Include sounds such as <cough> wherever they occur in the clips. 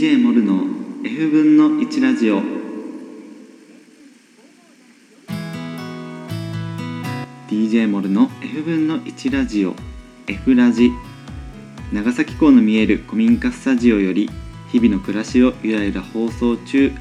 DJ モルの F 分の1ラジオ。DJ モルの F 分の1ラジオ。F ラジ。長崎港の見える古民家スタジオより日々の暮らしをゆらゆら放送中。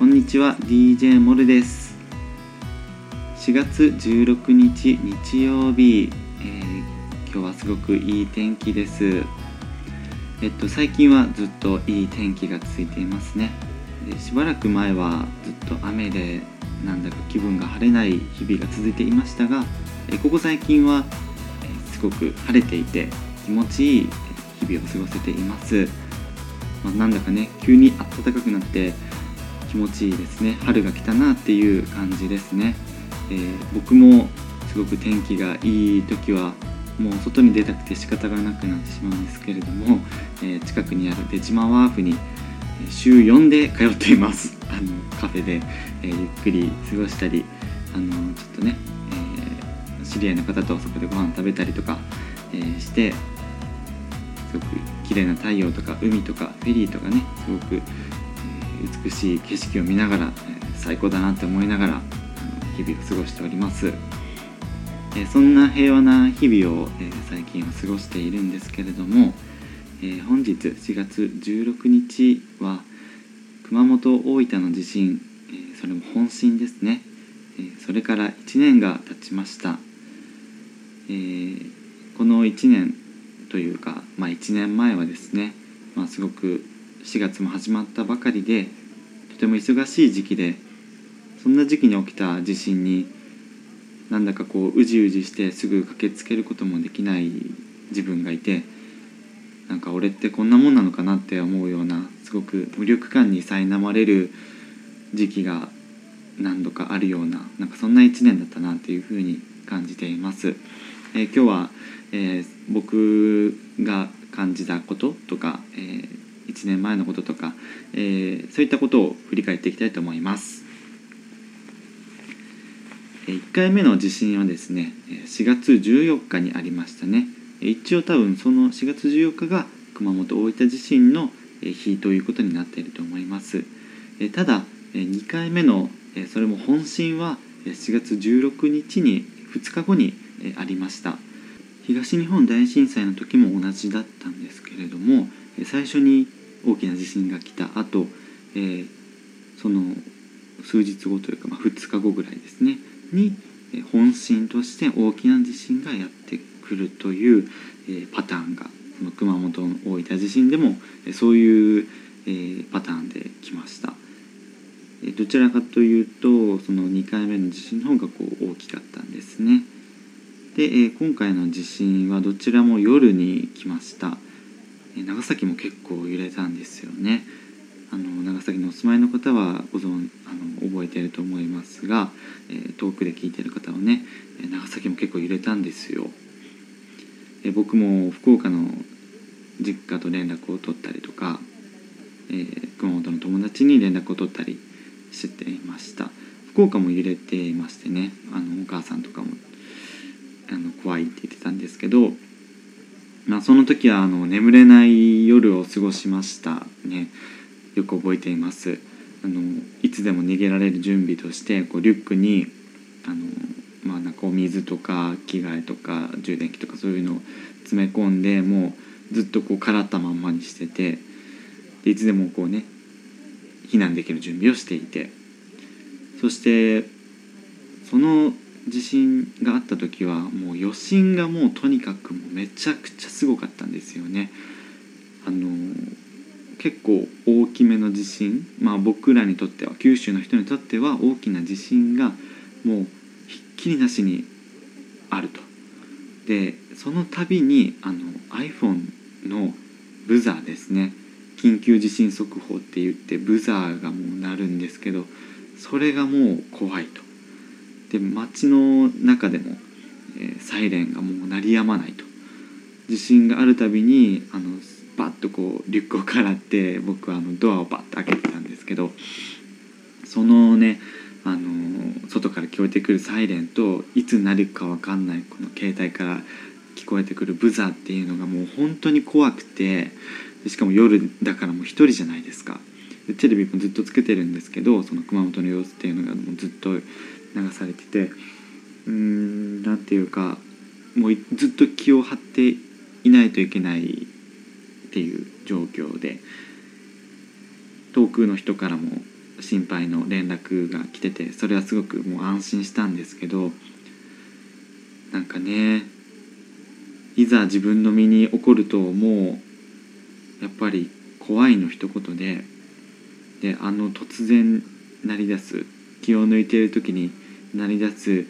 こんにちは DJ モルです。4月16日日曜日、えー今日はすごくいい天気です。えっと最近はずっといい天気が続いていますね。でしばらく前はずっと雨でなんだか気分が晴れない日々が続いていましたがえここ最近はえすごく晴れていて気持ちいい日々を過ごせています、まあ、なんだかね急に暖かくなって気持ちいいですね。春が来たなっていう感じですね、えー僕もすごく天気がいい時はもう外に出たくて仕方がなくなってしまうんですけれども、えー近くにある出島ワーフに週4で通っています <laughs> あのカフェで、えーゆっくり過ごしたりあのちょっとね、えー知り合いの方とそこでご飯食べたりとか、えーしてすごく綺麗な太陽とか海とかフェリーとかねすごく、え美しい景色を見ながら、え最高だなって思いながら日々を過ごしております。えそんな平和な日々を、え最近は過ごしているんですけれども、え本日4月16日は熊本大分の地震、えそれも本震ですね、えそれから1年が経ちました、えこの1年というか、まあ、1年前はですね、まあ、すごく4月も始まったばかりでとても忙しい時期でそんな時期に起きた地震になんだかこううじうじしてすぐ駆けつけることもできない自分がいてなんか俺ってこんなもんなのかなって思うようなすごく無力感に苛まれる時期が何度かあるようななんかそんな一年だったなっていうふうに感じています。えー今日は、えー僕が感じたこととか、え1年前のこととか、えーそういったことを振り返っていきたいと思います。1回目の地震はですね4月14日にありましたね。一応多分その4月14日が熊本大分地震の日ということになっていると思います。ただ2回目のそれも本震は4月16日に2日後にありました。東日本大震災の時も同じだったんですけれども最初に大きな地震が来た後、えその数日後というか、ま、2日後ぐらいですね。にえ本震として大きな地震がやってくるという、えパターンがこの熊本の大分地震でもえそういう、えパターンで来ました。えどちらかというとその2回目の地震の方がこう大きかったんですね。で、え今回の地震はどちらも夜に来ました。長崎も結構揺れたんですよね。あの長崎にお住まいの方はご存あの覚えていると思いますが、えー遠くで聞いてる方はね長崎も結構揺れたんですよ。えー僕も福岡の実家と連絡を取ったりとか、えー熊本の友達に連絡を取ったりしていました福岡も揺れていましてねあのお母さんとかもあの怖いって言ってたんですけど、まあ、その時はあの眠れない夜を過ごしましたねよく覚えていますあのいつでも逃げられる準備としてこうリュックにあの、まあ、なんかお水とか着替えとか充電器とかそういうのを詰め込んでもうずっとこう空ったまんまにしててでいつでもこうね避難できる準備をしていてそしてその地震があった時はもう余震がもうとにかくめちゃくちゃすごかったんですよね。あの結構大きめの地震まあ僕らにとっては九州の人にとっては大きな地震がもうひっきりなしにあると。でその度にあの iPhone のブザーですね緊急地震速報って言ってブザーがもう鳴るんですけどそれがもう怖いと。で街の中でも、えーサイレンがもう鳴りやまないと地震があるたびにあのとこうリュックを払って僕はあのドアをバッと開けてたんですけどそのねあの外から聞こえてくるサイレンといつ鳴るか分かんないこの携帯から聞こえてくるブザーっていうのがもう本当に怖くてしかも夜だからもう一人じゃないですか。でテレビもずっとつけてるんですけどその熊本の様子っていうのがもうずっと流されててうーんなんていうかもうずっと気を張っていないといけないっていう状況で遠くの人からも心配の連絡が来ててそれはすごくもう安心したんですけどなんかねいざ自分の身に起こるともうやっぱり怖いの一言でであの突然鳴り出す気を抜いている時に鳴り出す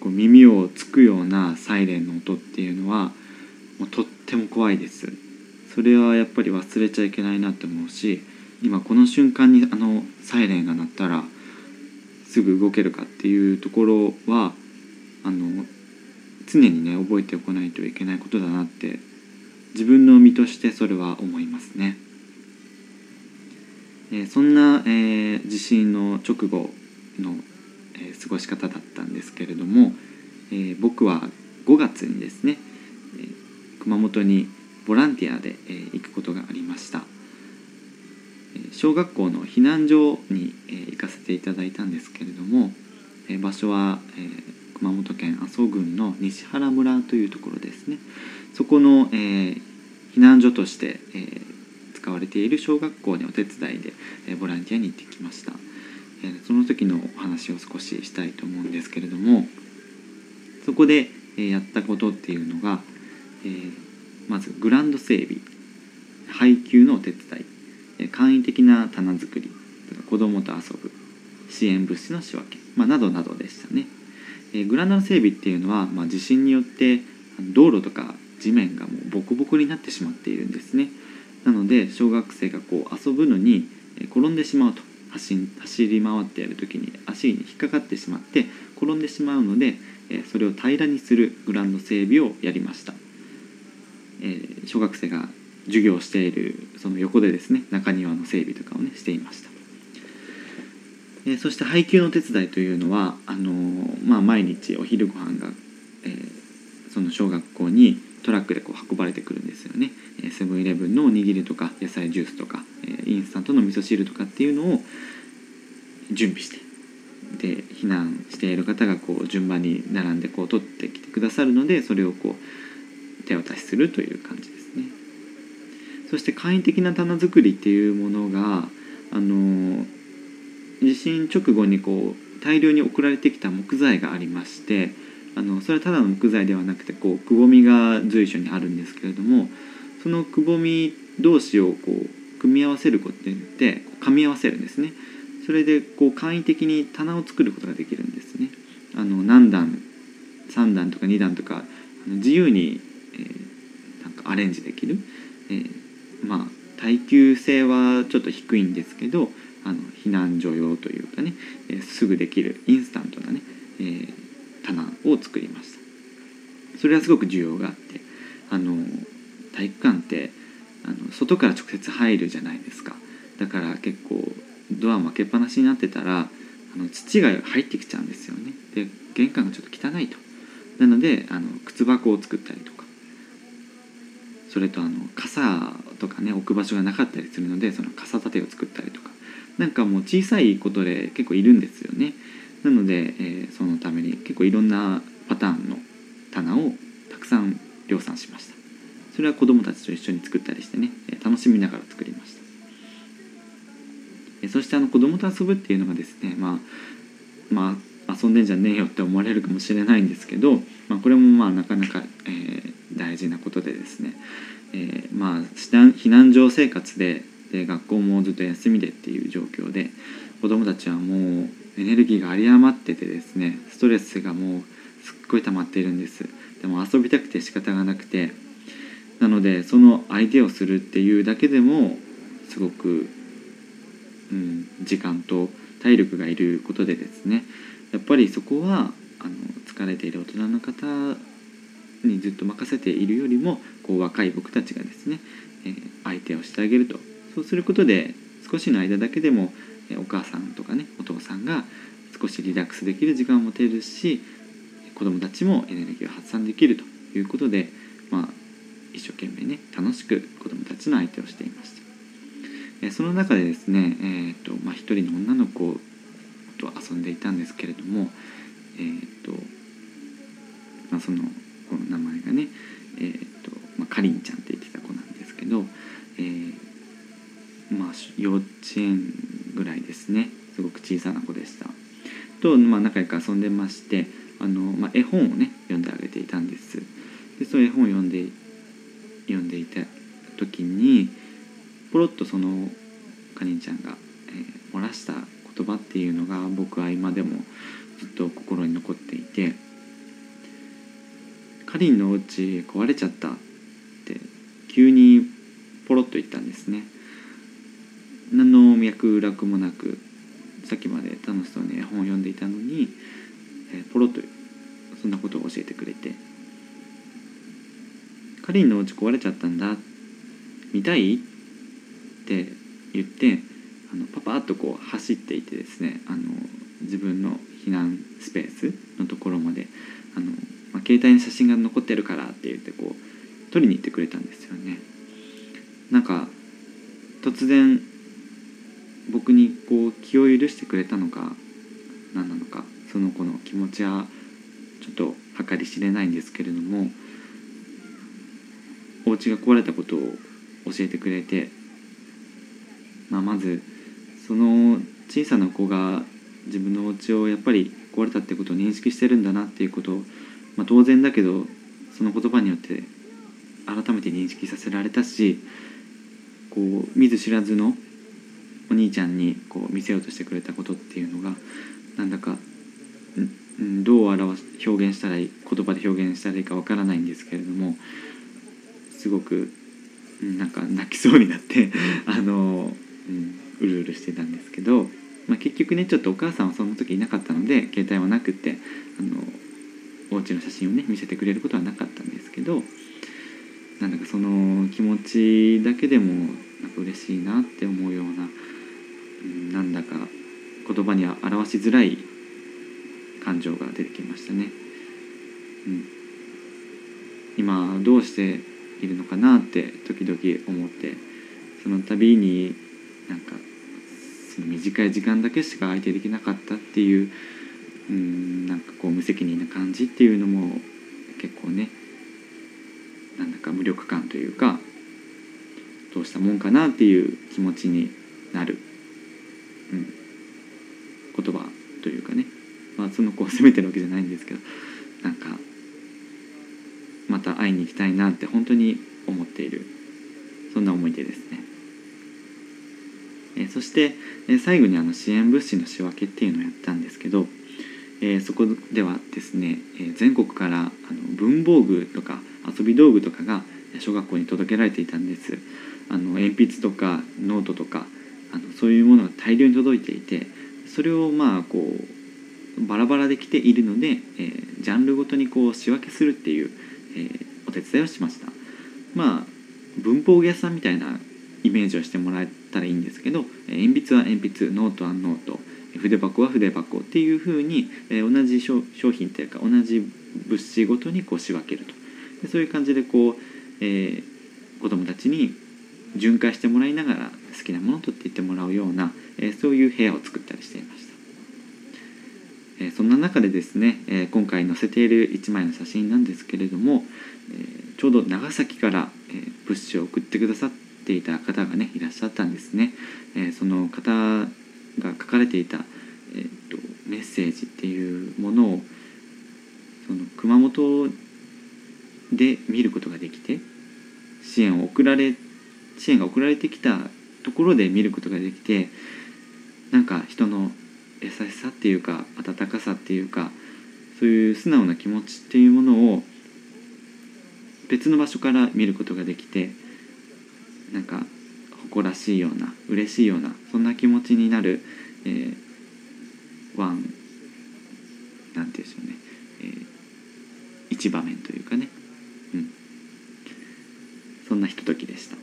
こう耳をつくようなサイレンの音っていうのはもうとっても怖いです。それはやっぱり忘れちゃいけないなって思うし今この瞬間にあのサイレンが鳴ったらすぐ動けるかっていうところはあの常にね覚えておかないといけないことだなって自分の身としてそれは思いますね。えー、そんな、えー、地震の直後の、えー、過ごし方だったんですけれども、え僕は5月にですね、え熊本にボランティアで、え行くことがありました。小学校の避難所に、え行かせていただいたんですけれども、え場所は、え熊本県阿蘇郡の西原村というところですねそこの、え、避難所として、え、使われている小学校にお手伝いで、え、ボランティアに行ってきました、え、その時のお話を少ししたいと思うんですけれどもそこで、え、やったことっていうのが、えー、まずグランド整備。配給のお手伝い、簡易的な棚作り。子どもと遊ぶ。支援物資の仕分け、まあ、などなどでしたね。えグランドの整備っていうのは、まあ、地震によって道路とか地面がもうボコボコになってしまっているんですね。なので小学生がこう遊ぶのに転んでしまうと。走走り回ってやる時に足に引っかかってしまって転んでしまうのでそれを平らにするグランド整備をやりました、え小学生が授業しているその横でですね中庭の整備とかをねしていました。えそして配給の手伝いというのはあのまあ、毎日お昼ご飯が、えー、その小学校にトラックでこう運ばれてくるんですよね。セブンイレブンのおにぎりとか野菜ジュースとか、えー、インスタントの味噌汁とかっていうのを準備してで避難している方がこう順番に並んでこう取ってきてくださるのでそれをこう手渡しするという感じですね。そして簡易的な棚作りっていうものがあの地震直後にこう大量に送られてきた木材がありましてあのそれはただの木材ではなくてこうくぼみが随所にあるんですけれどもそのくぼみ同士をこう組み合わせることによって噛み合わせるんですね。それでこう簡易的に棚を作ることができるんですね。あの何段3段とか2段とか自由に、アレンジできる、えー、まあ耐久性はちょっと低いんですけどあの避難所用というかね、えー、すぐできるインスタントなね、えー、棚を作りました。それはすごく需要があってあの体育館ってあの外から直接入るじゃないですか。だから結構ドアも開けっぱなしになってたらあの土が入ってきちゃうんですよね。で玄関がちょっと汚いと。なのであの靴箱を作ったりとそれとあの傘とかね置く場所がなかったりするのでその傘立てを作ったりとか。なんかもう小さいことで結構いるんですよね。なので、えー、そのために結構いろんなパターンの棚をたくさん量産しました。それは子どもたちと一緒に作ったりしてね楽しみながら作りました。そしてあの子供と遊ぶっていうのがですねまあまあ遊んでんじゃねえよって思われるかもしれないんですけど、まあ、これもまあなかなか、えー、大事なことでですね、えー、まあ避難所生活でで学校もずっと休みでっていう状況で子どもたちはもうエネルギーが有り余っててですねストレスがもうすっごい溜まっているんです。でも遊びたくて仕方がなくてなのでその相手をするっていうだけでもすごく、うん、時間と体力がいることでですねやっぱりそこはあの疲れている大人の方にずっと任せているよりもこう若い僕たちがですね、えー、相手をしてあげると。そうすることで少しの間だけでもお母さんとかねお父さんが少しリラックスできる時間を持てるし子どもたちもエネルギーを発散できると。いうことで、まあ、一生懸命ね楽しく子どもたちの相手をしていました、えその中でですね、えーとまあ、一人の女の子と遊んでいたんですけれどもえーとまあ、その子の名前がね、えーとまあ、かりんちゃんって言ってた子なんですけど、えー、まあ、幼稚園ぐらいですね。すごく小さな子でした。と、まあ、仲良く遊んでましてあの、まあ、絵本をね読んであげていたんです。でそういう絵本を読んで読んでいた時にポロッとそのかりんちゃんが、えー、漏らした言葉っていうのが僕は今でもずっと心に残っていて「かりんのお家壊れちゃった」って急にポロッと言ったんですね何の脈絡もなくさっきまで楽しそうに絵本を読んでいたのに、えー、ポロッとそんなことを教えてくれて「かりんのお家壊れちゃったんだ見たい?」って言ってあのパパッとこう走っていてですねあの自分の避難スペースのところまであの、まあ、携帯に写真が残ってるからって言ってこう撮りに行ってくれたんですよね。なんか突然僕にこう気を許してくれたのか何なのかその子の気持ちはちょっと計り知れないんですけれどもお家が壊れたことを教えてくれて、まあ、まずその小さな子が自分のお家をやっぱり壊れたってことを認識してるんだなっていうことを、まあ、当然だけどその言葉によって改めて認識させられたしこう見ず知らずのお兄ちゃんにこう見せようとしてくれたことっていうのがなんだかどう表し表現したらいい言葉で表現したらいいかわからないんですけれどもすごくなんか泣きそうになって <laughs> あの、うん、うるうるしてたんですけど。まあ、結局ねちょっとお母さんはその時いなかったので携帯はなくってあのお家の写真をね見せてくれることはなかったんですけどなんだかその気持ちだけでもなんか嬉しいなって思うような、うん、なんだか言葉には表しづらい感情が出てきましたね。うん、今どうしているのかなって時々思ってその度になんかその短い時間だけしか相手できなかったっていううんなんかこう責任な感じっていうのも結構ねなんだか無力感というかどうしたもんかなっていう気持ちになる、うん、言葉というかねまあその子を責めてるわけじゃないんですけどなんかまた会いに行きたいなって本当に思っているそんな思い出ですね。えそして、え最後にあの支援物資の仕分けっていうのをやったんですけど、えそこではですね、え全国からあの文房具とか遊び道具とかが小学校に届けられていたんです。あの鉛筆とかノートとかあのそういうものが大量に届いていてそれをまあこうバラバラで来ているので、えー、ジャンルごとにこう仕分けするっていう、えー、お手伝いをしました。まあ文房具屋さんみたいなイメージをしてもらえたらいいんですけど鉛筆は鉛筆ノートはノート。筆箱は筆箱っていうふうにえ同じ商品というか同じ物資ごとにこう仕分けるとでそういう感じでこう、えー、子どもたちに巡回してもらいながら好きなものを取っていってもらうような、えー、そういう部屋を作ったりしていました、えー、そんな中でですね、えー、今回載せている1枚の写真なんですけれども、えちょうど長崎から、え物資を送ってくださっていた方がねいらっしゃったんですね。え、その方が書かれていた、えーと、メッセージっていうものをその熊本で見ることができて支援を送られ支援が送られてきたところで見ることができてなんか人の優しさっていうか温かさっていうかそういう素直な気持ちっていうものを別の場所から見ることができてなんか誇らしいような嬉しいようなそんな気持ちになる、えー、ワンなんていうんでしょうね、えー、一場面というかね、うん、そんなひとときでした、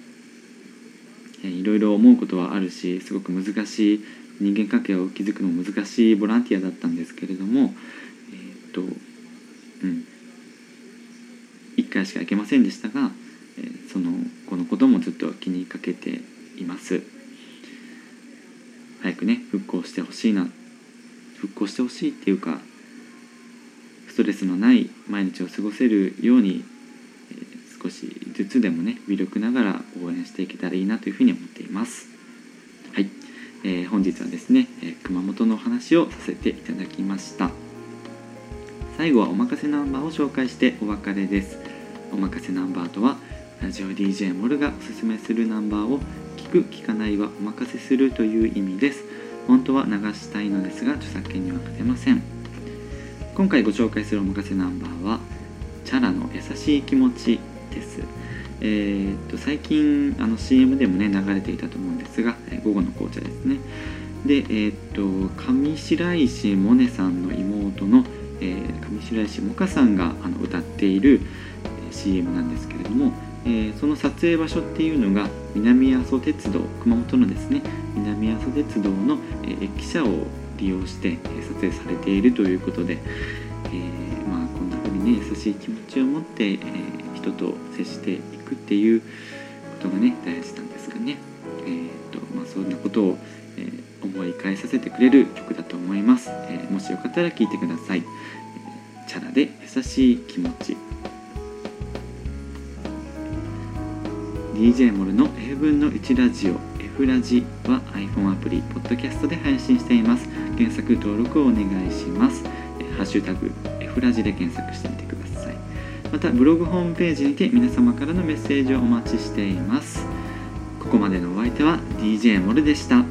えー、いろいろ思うことはあるしすごく難しい人間関係を築くのも難しいボランティアだったんですけれどもえー、っとうん。1回しか行けませんでしたが、えー、そのこのこともずっと気にかけています。早くね復興してほしいな。復興してほしいっていうかストレスのない毎日を過ごせるように、え、少しずつでもね微力ながら応援していけたらいいなというふうに思っています。はい、えー、本日はですね、えー、熊本のお話をさせていただきました。最後はおまかせナンバーを紹介してお別れです。おまかせナンバーとはラジオ DJ モルがおすすめするナンバーをく聞かないはお任せするという意味です。本当は流したいのですが著作権には勝てません。今回ご紹介するおまかせナンバーはチャラの優しい気持ちです。えー、っと最近あの CM でもね流れていたと思うんですが、え午後の紅茶ですね。でえー、っと上白石萌音さんの妹の、えー、上白石萌歌さんがあの歌っている CM なんですけれども、えー、その撮影場所っていうのが南阿蘇鉄道熊本のですね南阿蘇鉄道の、えー、駅舎を利用して、撮影されているということで、えー、まあ、こんな風にね優しい気持ちを持って、え人と接していくっていうことがね大事なんですかね。えーとまあ、そんなことを、え思い返させてくれる曲だと思います、えもしよかったら聴いてください。チャラで優しい気持ち DJ モルの英文の1ラジオ F ラジは iPhone アプリ、ポッドキャストで配信しています。検索登録をお願いします。ハッシュタグ F ラジで検索してみてください。また、ブログホームページにて皆様からのメッセージをお待ちしています。ここまでのお相手は DJ モルでした。